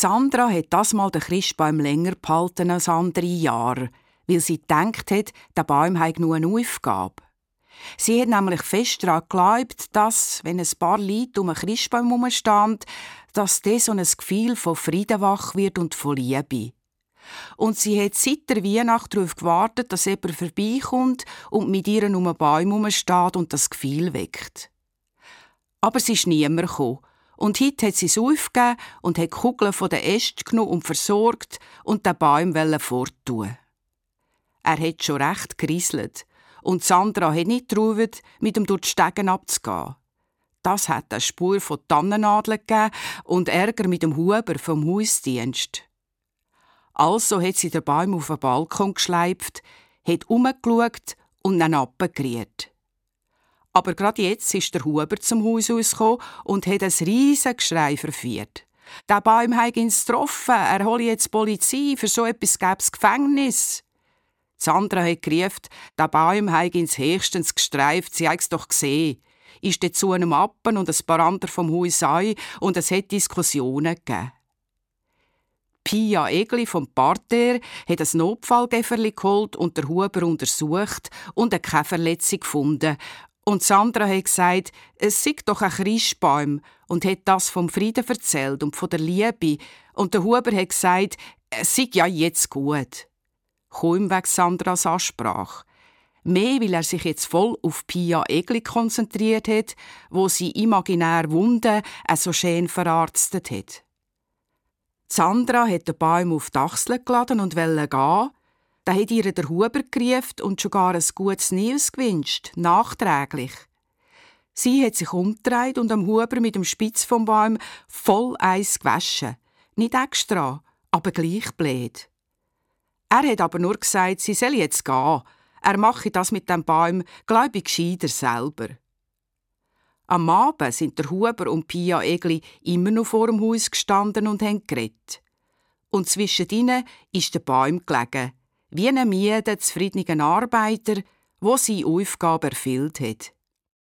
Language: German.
Sandra hat das mal den Christbaum länger behalten als andere Jahre, weil sie gedacht hat, der Baum habe nur eine Aufgabe. Sie hat nämlich fest daran geglaubt, dass, wenn ein paar Leute um einen Christbaum herumstehen, dass das so ein Gefühl von Frieden wach wird und von Liebe. Und sie hat seit der Weihnacht darauf gewartet, dass jemand vorbeikommt und mit ihr um einen Baum herumsteht und das Gefühl weckt. Aber es ist niemand gekommen. Und heute hat sie es aufgegeben und hat Kugeln von den Ästen genommen und versorgt und den Baum forttun. Er hat schon recht gerieselt und Sandra hat nicht getraut, mit ihm durch die Stegen abzugehen. Das hat eine Spur von Tannennadeln gegeben und Ärger mit dem Huber vom Hausdienst. Also hat sie den Baum auf den Balkon geschleift, hat umgeschaut und dann abgeriert. Aber gerade jetzt ist der Huber zum Haus ausgekommen und hat ein riesiges Geschrei verführt. Der Baum hat ihn getroffen, er hole jetzt die Polizei, für so etwas gäbe es Gefängnis. Sandra hat gerufen, der Baum hat ins höchstens gestreift, sie hat es doch gesehen. Ist zu einem Appen und ein paar andere vom Haus ein und es hat Diskussionen gegeben. Pia Egli vom Parterre hat ein Notfallgeferli geholt und der Huber untersucht und eine keine Verletzung gefunden. Und Sandra hat gesagt, es sei doch ein Christbaum und hat das vom Frieden erzählt und von der Liebe. Und der Huber hat gesagt, es sei ja jetzt gut. Kaum wegen Sandras Ansprache. Mehr, weil er sich jetzt voll auf Pia Egli konzentriert hat, wo sie imaginär Wunden so schön verarztet hat. Sandra hat den Baum auf die Achsel geladen und wollte gehen. Da hat ihr der Huber gerufen und sogar ein gutes News gewünscht, nachträglich. Sie hat sich umgedreht und am Huber mit dem Spitz vom Baum voll Eis gewaschen. Nicht extra, aber gleich blöd. Er hat aber nur gesagt, sie soll jetzt gehen. Er mache das mit dem Baum, glaube ich, gescheiter selber. Am Abend sind der Huber und Pia Egli immer noch vor dem Haus gestanden und haben geredet. Und zwischen ihnen ist der Baum gelegen, wie ein müder, zufriedener Arbeiter, wo seine Aufgabe erfüllt hat.